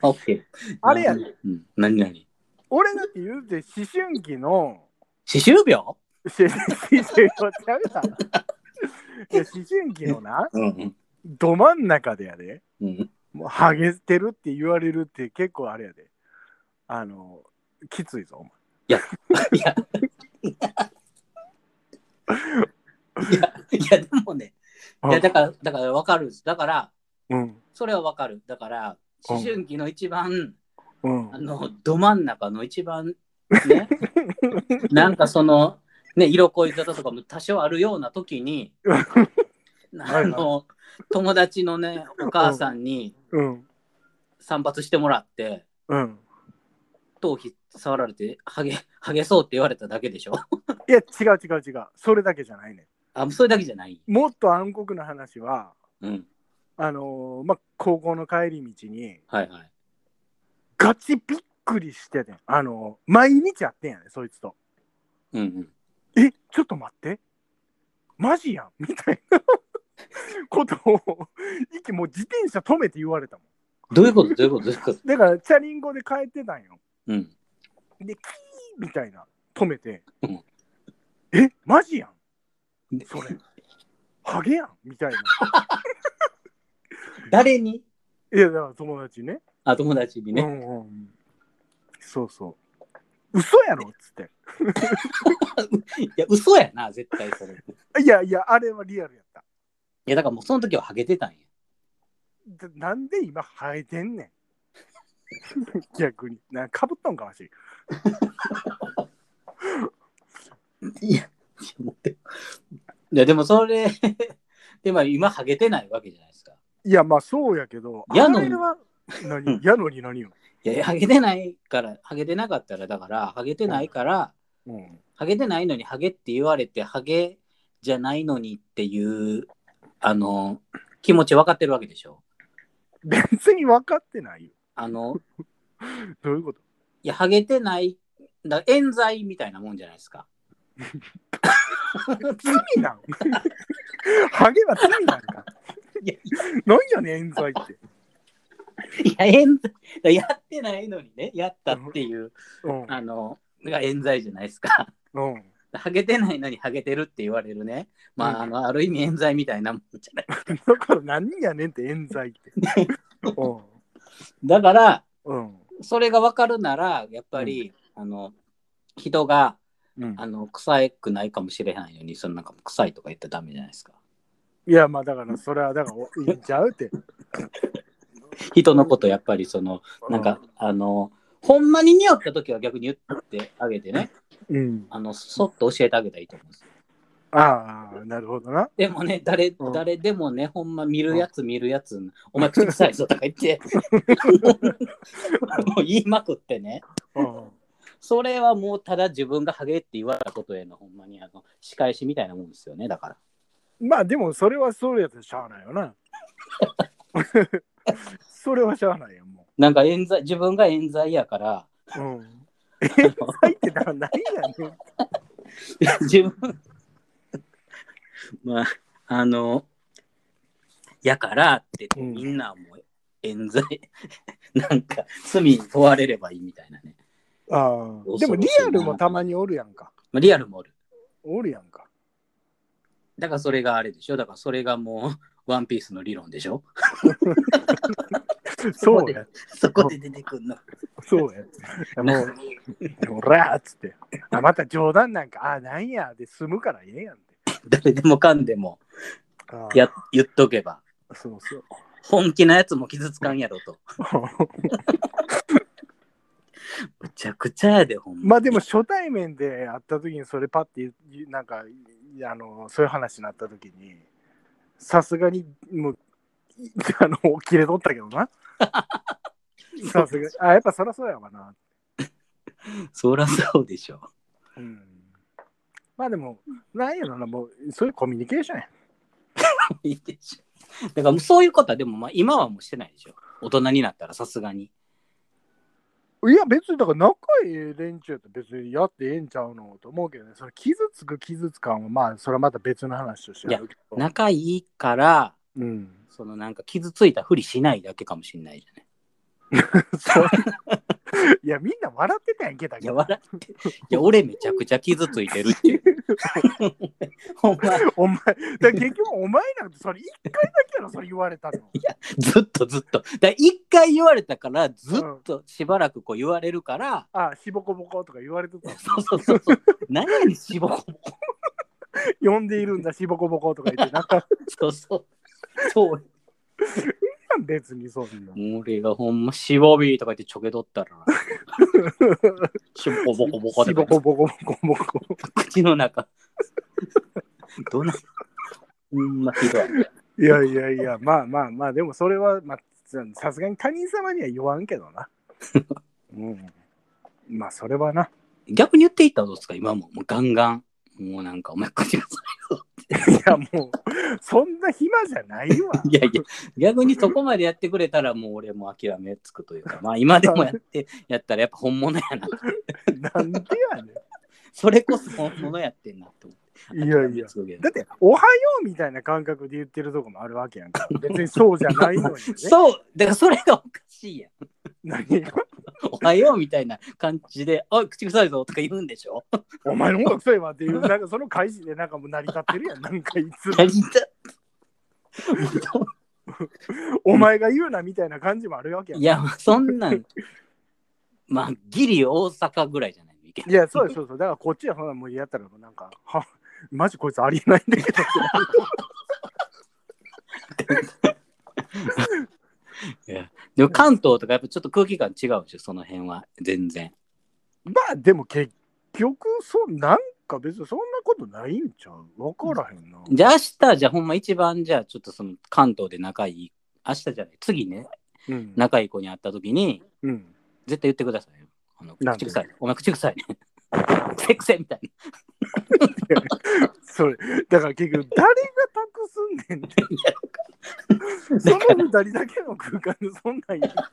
オッケーあれや。で、うん、何何？俺だって言うて思春期の、歯周病？し <laughs> 思春期ちゃうな。<laughs> いや思春期のな、うんど真ん中でやで、うん。もうハゲてるって言われるって結構あれやで。あの、きついぞ、お前。いや。いや。いやいやでもねいやだからだから分かるんですだからうん。それは分かるだから思春期の一番うんあ。のど真ん中の一番ね <laughs> なんかそのね色恋沙汰とかも多少あるような時にあの友達のねお母さんにうん。散髪してもらってうん。頭皮触られてハゲハゲそうって言われただけでしょ？<laughs> いや、違う違う違う。それだけじゃないね。あそれだけじゃない。もっと暗黒な話は、うん。あのーまあ、高校の帰り道に、はいはい。ガチびっくりしててん。あのー毎日会ってんやね、そいつと。うんうん。え、ちょっと待って。マジやん。<laughs> みたいな。ことを、息もう自転車止めて言われたもん。どういうこと？どういうこと？どういうこと？だから、チャリンコで帰ってたんよ。うん。で、キーみたいな、止めて。うん。え、マジやん。でそれ。<laughs> ハゲやんみたいな。<laughs> 誰に？いや、だから友達ね。あ友達にね、うんうん。そうそう。嘘やろっつって。<laughs> いや嘘やな絶対それいいやいや、あれはリアルやった。やだからもうその時はハゲてたんやでなんで今生えてんねん。逆に。なんかかぶっとんかわし。いや、<laughs> いやでもそれ、<laughs> でも今ハゲてないわけじゃないですか。いや、まあそうやけど、やのに何？やのに何よ？いや、ハゲてないから、ハゲてなかったら、だから、ハゲてないから、うん、ハゲてないのにハゲって言われて、ハゲじゃないのにっていう、あの、気持ち分かってるわけでしょ。別に分かってないよ。あの、<laughs> どういうこと？いや、ハゲてない、だ冤罪みたいなもんじゃないですか。罪なんハゲは罪なんか。いや何やねん、冤罪って。いや、冤罪、やってないのにね、やったっていう、うん。あの、が冤罪じゃないですか。うん。ハゲてないのにハゲてるって言われるね。まあ、うんあの、ある意味冤罪みたいなもんじゃない。だから何やねんって冤罪って。<laughs> うだから、ん。うん。それが分かるなら、やっぱり、あの、人が、うん、あの、臭くないかもしれないのに、そのなんか臭いとか言ったらダメじゃないですか。いや、まあだから、それはだから、おいいんちゃうって。人のことやっぱりその、なんか、あの、ほんまに匂った時は逆に言ってあげてね、うん。あの、そっと教えてあげたらいいと思うんですよ。ああ、なるほどな。でもね、誰、うん誰でもね、ほんま見るやつ見るやつ、お前口臭いぞとか言って、<laughs> もう言いまくってね、うん。それはもうただ自分がハゲって言われたことへのほんまにあの仕返しみたいなもんですよね、だから。まあでも、それはそれやったらしゃあないよな。<laughs> それはしゃあないよ、もなんか冤罪、自分が冤罪やから、う。うん。冤罪ってだから何やねん。<laughs> 自分、<laughs> まあ、あの、やからって、うんみんなもう冤罪、なんか罪に問われればいいみたいなね。ああでもリアルもたまにおるやんか。まあ、リアルもおる。おるやんか。だからそれがあれでしょ？だからそれがもう、ワンピースの理論でしょ？<laughs> そうや。そこで出てくんの。そうや。もう、おらーっつって。あまた冗談なんか、あ、なんやで済むからええやんって。誰でもかんでもや言っとけば、そうそう。本気なやつも傷つかんやろと。<laughs> むちゃくちゃやで、ほんま。まあでも初対面で会った時にそれパッて言うなんかあのそういう話になった時にさすがにもうい <laughs> あの切れとったけどな <laughs> さすがあやっぱそりゃそうやわな、そらそうでしょ。うん、まあでもなんやろなもうそういうコミュニケーションやいいでしょ。だからもうそういうことはでもまあ今はもうしてないでしょ。大人になったらさすがに。いや別にだから仲いい連中やったら別にやってええんちゃうのと思うけどねその傷つく傷つかんはまあそれはまた別の話としてあるけど仲いいから、うんそのなんか傷ついたふりしないだけかもしんないじゃない。<laughs> いやみんな笑ってたやんけだいや、けど笑って。いや、俺めちゃくちゃ傷ついてるっていう。ほんま、お前、<laughs> <laughs> だ結局お前なんてそれ一回だけやろ、それ言われたの。ずっとずっと。だ一回言われたから、ずっとしばらくこう言われるから、あ、しぼこぼことか言われてたの。<laughs> そうそうそうそう。何やねん、しぼこぼこ？呼んでいるんだ、しぼこぼことか言って、なんかそうそう。そう。別にそんな。俺がほんま、しぼびーとか言ってちょけとったら、<laughs> しぼこぼこぼこでしぼこぼこぼこぼこ。口の中。どんな、ほんまひどい。いやいやいや、まあまあまあ、でもそれは、まあ、さすがに他人様には言わんけどな。<laughs> うん。まあ、それはな。逆に言っていったらどうですか今も。もうガンガン。もうなんか、お前口が <laughs> いや、もう、そんな暇じゃないわ。<laughs> いやいや、逆にそこまでやってくれたら、もう俺も諦めつくというか、まあ今でもやって、やったらやっぱ本物やな。<laughs> なんでやねそれこそ本物やってんなって思って。<laughs> ん。いやいや。だって、おはようみたいな感覚で言ってるとこもあるわけやんか。<laughs> 別にそうじゃないのにね。そう、だからそれがおかしいやん。何が？おはようみたいな感じで、おい、口臭いぞとか言うんでしょ？お前の方が臭いわっていう、なんかその開始でなんかもう成り立ってるやん。なんかいつもやりたお前が言うなみたいな感じもあるわけやん。いや、そんなん、まあ、ギリ大阪ぐらいじゃないのいや、そうそうそう。だからこっちはそんなもうやったらもうなんか、は、マジこいつありえないんだけど。<laughs> いやでも関東とかやっぱちょっと空気感違うでしょ、その辺は。全然。まあでも結局、そう、なんか別にそんなことないんちゃう？わからへんな。じゃあ明日、じゃあほんま一番じゃあちょっとその関東で仲いい、明日じゃない、次ね、うん。仲いい子に会った時に、うん。絶対言ってくださいよ。あのなんで？口臭い。お前口臭いね。<laughs> セクセみたいそれ、だから結局、誰が託すんねんって。その二人だけの空間でそんなん言ってさ。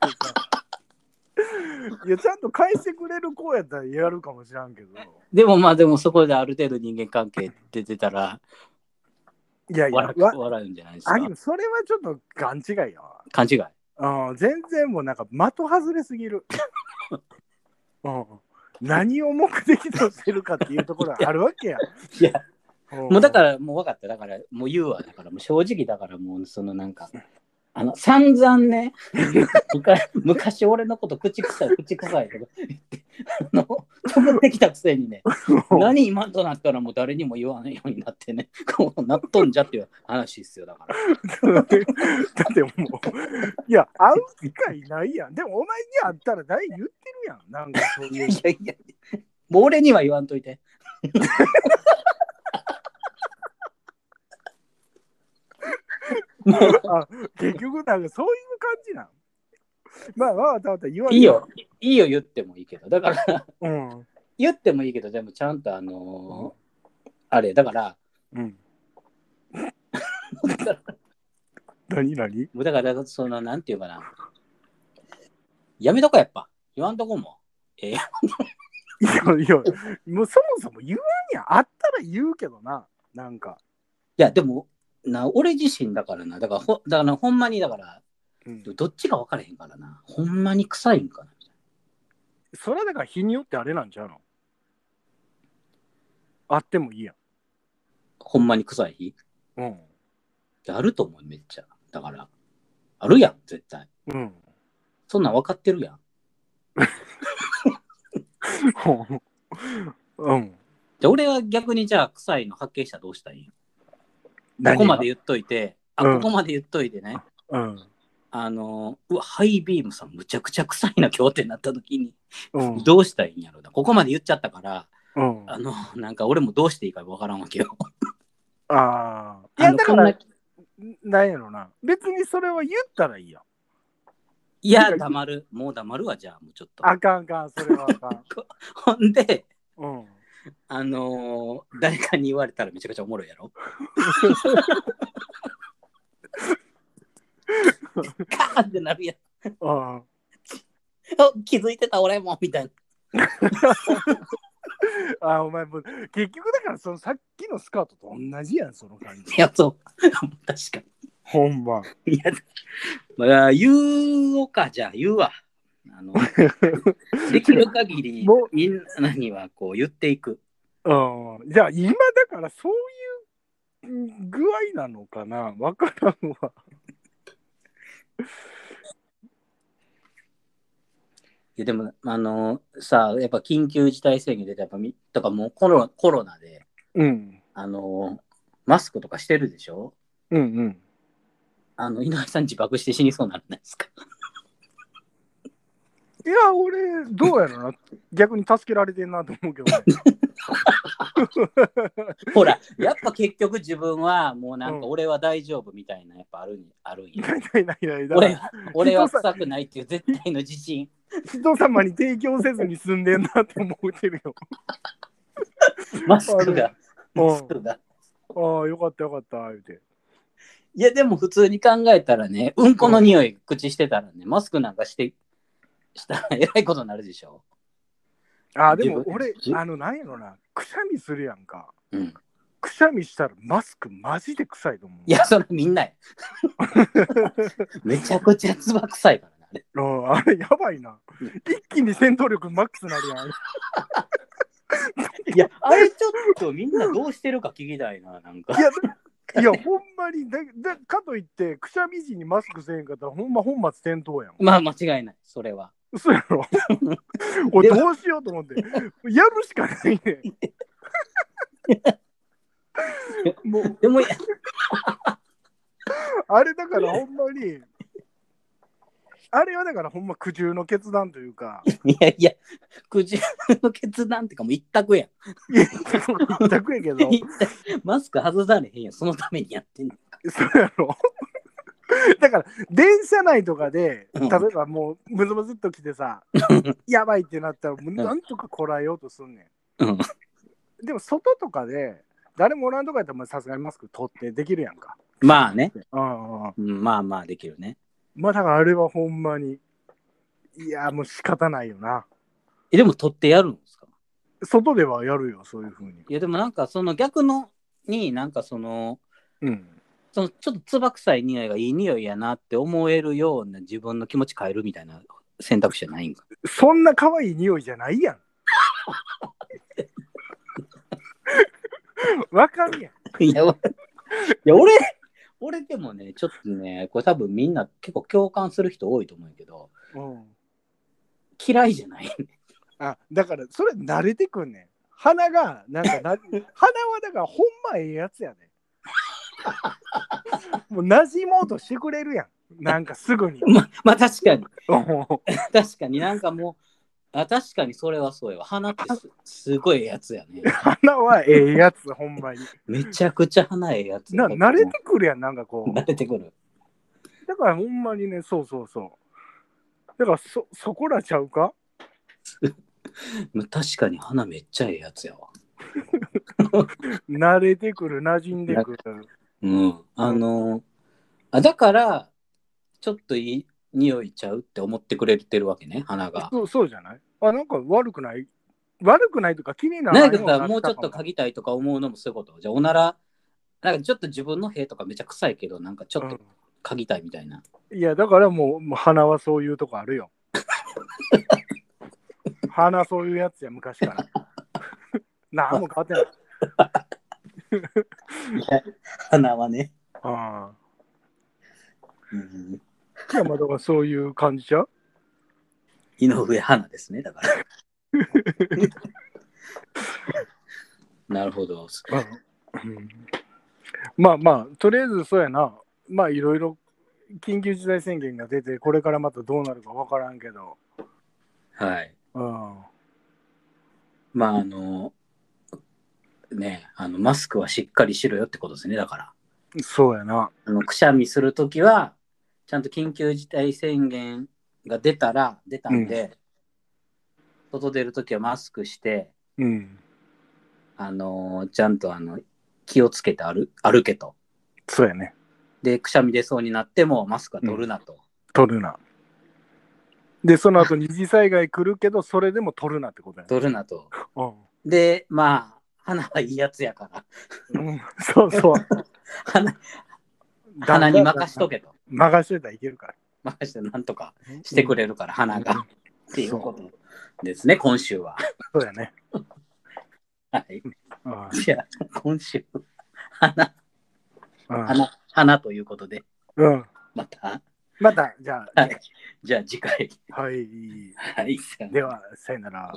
いや、ちゃんと返してくれる子やったらやるかもしらんけど。な。でもまあでもそこである程度人間関係出てたらいやいや、笑わ笑うんじゃないですかあで。もそれはちょっと勘違いやわ。勘違い。うん、全然もうなんか的外れすぎる。<laughs> うん、何を目的としてるかっていうところがあるわけや。<laughs> いや、うんもうだからもう分かった。だからもう言うわ。だからもう正直だからもうそのなんか、あの散々ね、昔昔俺のこと口臭い、口臭いとか言って、あの、飛ってきたくせにね、<laughs> 何今となったらもう誰にも言わないようになってね、こうなっとんじゃっていう話っすよ、だから。<laughs> だってもう、いや、会う機会ないやん。でもお前に会ったら誰言ってるやん。なんかそういう。いやいや、もう俺には言わんといて。もうあ結局、なんかそういう感じなん？まあまあ、た言わんいいよ、いいよ言ってもいいけど、だからうん。言ってもいいけど、でもちゃんとあのーあれ、だから、うん。何何？だから、その、なんていうかな。やめとこやっぱ。言わんとこも。ええいやいや、もうそもそも言わんやん。会ったら言うけどな。なんか。いや、でも、な俺自身だからな。だからほだからほんまにだからうん。どっちか分からへんからな。ほんまに臭いんかなそれはだから日によってあれなんちゃうの？あってもいいやん。ほんまに臭い日？うん。あると思うめっちゃ。だからあるやん絶対。うん。そんなん分かってるやん。<laughs> うん。じゃあ俺は逆にじゃあ臭いの発見したらどうしたらいいん？こ何こまで言っといてあ、うんここまで言っといてねうん。あのうわハイビームさんむちゃくちゃ臭いな今日ってなった時にうん。どうしたらいいんやろうなここまで言っちゃったからうん。あのなんか俺もどうしていいか分からんわけよああ。いあや、だからな、なんやろな。別にそれは言ったらいいやん。いや黙るもう黙るわじゃあもうちょっとあかんあかん、それはあかん。<laughs> ほんでうん。あのー誰かに言われたらめちゃくちゃおもろいやろ。カーってなるやん。ああ。気づいてた俺もみたいな。あ <laughs> あ、お前もう、結局だから、そのさっきのスカートと同じやん、その感じ。い。やそう。確かほんま。にいや、まあ、言おうかじゃあ言うわあの <laughs> できる限りみんなにはこう言っていくうん。じゃあ、今だから、そういう具合なのかな？わからんわ。いやでもあのさやっぱ緊急事態宣言出てやっぱみとかもうコロコロナでうん。あのマスクとかしてるでしょ？うんうん。あの井上さん自爆して死にそうになるんないですか？いや、俺、どうやろな。逆に助けられてんなと思うけどね。<laughs> ほらやっぱ結局自分はもうなんかうん俺は大丈夫みたいなやっぱあるんあるんやないないないない。だか俺らは俺は臭くないっていう絶対の自信人様に提供せずに済んでんなって思ってるよ。<laughs> マスクがうんマスクがああ、よかったよかった、言うて。いやでも普通に考えたらねうんこの匂い口してたらねマスクなんかしてしたらえらいことになるでしょああ、でも俺自、あの、なんやろな。くしゃみするやんか。うんくしゃみしたらマスクマジで臭いと思う。いやそれみんなや <laughs> めちゃくちゃつば臭いからねあれうんあれやばいな。一気に戦闘力マックスなるやん。いやあれちょっとみんなどうしてるか聞きたいななんかいや、いや、ほんまにだだ、かといって、くしゃみ時にマスクせえんかったら、ほんま本末転倒やん。まあ間違いないそれは嘘やろ？<laughs> 俺、どうしようと思って、やるしかないねん。<laughs> もう、でも <laughs> あれだからほんまに、あれはだからほんま苦渋の決断というか、いやいや口の決断ってかもう一択やん。一択やけど、マスク外されへんやん。そのためにやってんのそうやろ？<laughs> だから電車内とかでうん。例えばもうムズムズっと来てさ <laughs> やばいってなったらもうなんとかこらえようとすんねうん。んでも外とかで誰もおらんとかやったらさすがにマスク取ってできるやんか。まあね、うんうん。うん、まあまあできるね。まあだからあれはほんまにいやもう仕方ないよな。えでも取ってやるんですか？外ではやるよそういうふうに。いやでもなんかその逆のになんかそのうんそのちょっとつば臭い匂いがいい匂いやなって思えるような自分の気持ち変えるみたいな選択肢じゃないんか？そんな可愛い匂いじゃないやん。わかるやん。いや俺いや俺俺でもねちょっとねこれ多分みんな結構共感する人多いと思うけどうん。嫌いじゃないあだからそれ慣れてくんねん。鼻がなんかな鼻はだからほんまええやつやねんもう馴染もうとしてくれるやん。なんかすぐに。<laughs> ままあ確かに。う。ん確かに。なんかもうあ確かにそれはそうやわ。鼻ってすすごいええやつやね。鼻はええやつほんまに。めちゃくちゃ鼻ええやつな慣れてくるやんなんかこう。慣れてくる。だからほんまにねそうそうそう。だからそそこらちゃうか？ま <laughs> あ確かに鼻めっちゃええやつやわ。<laughs> 慣れてくる馴染んでくるうんあのあだからちょっといい匂いちゃうって思ってくれてるわけね鼻がそうそうじゃない？あなんか悪くない？悪くないとか気にならないなさもうちょっと嗅ぎたいとか思うのもそういうことじゃあおならなんかちょっと自分の部とかめちゃ臭いけど、なんかちょっと嗅ぎたいみたいな。いや、だからもう、もう鼻はそういうとこあるよ。<laughs> 鼻そういうやつや、昔から。<laughs> なんも変わってない。鼻はね。あうん、あ。いや、まあ、だからそういう感じちゃう井上花ですね、だから。<laughs> なるほど。うんまあまあ、とりあえずそうやな。まあ、いろいろ緊急事態宣言が出て、これからまたどうなるか分からんけど。はい。うん。まあ、あの、ね、あの、マスクはしっかりしろよってことですね、だから。そうやな。あのくしゃみするときは、ちゃんと緊急事態宣言が出たら、出たんで、外出るときはマスクして、うん。あのちゃんとあの気をつけて歩歩けと。そうやね。で、くしゃみ出そうになってもマスクは取るなと。取るな。で、その後二次災害来るけど、それでも取るなってことやね。取るなと。<laughs> うんで、まあ、花はいいやつやから、うん、そうそう。花花に任しとけと。任しといたらいけるから。任してなんとかしてくれるから、花が。っていうことですね、今週は。そうやね。はい。うんじゃあ、今週、花、うん花、花ということで、うん。また、また、じゃあ、はい。じゃあ次回。はい。はい。では、さよなら。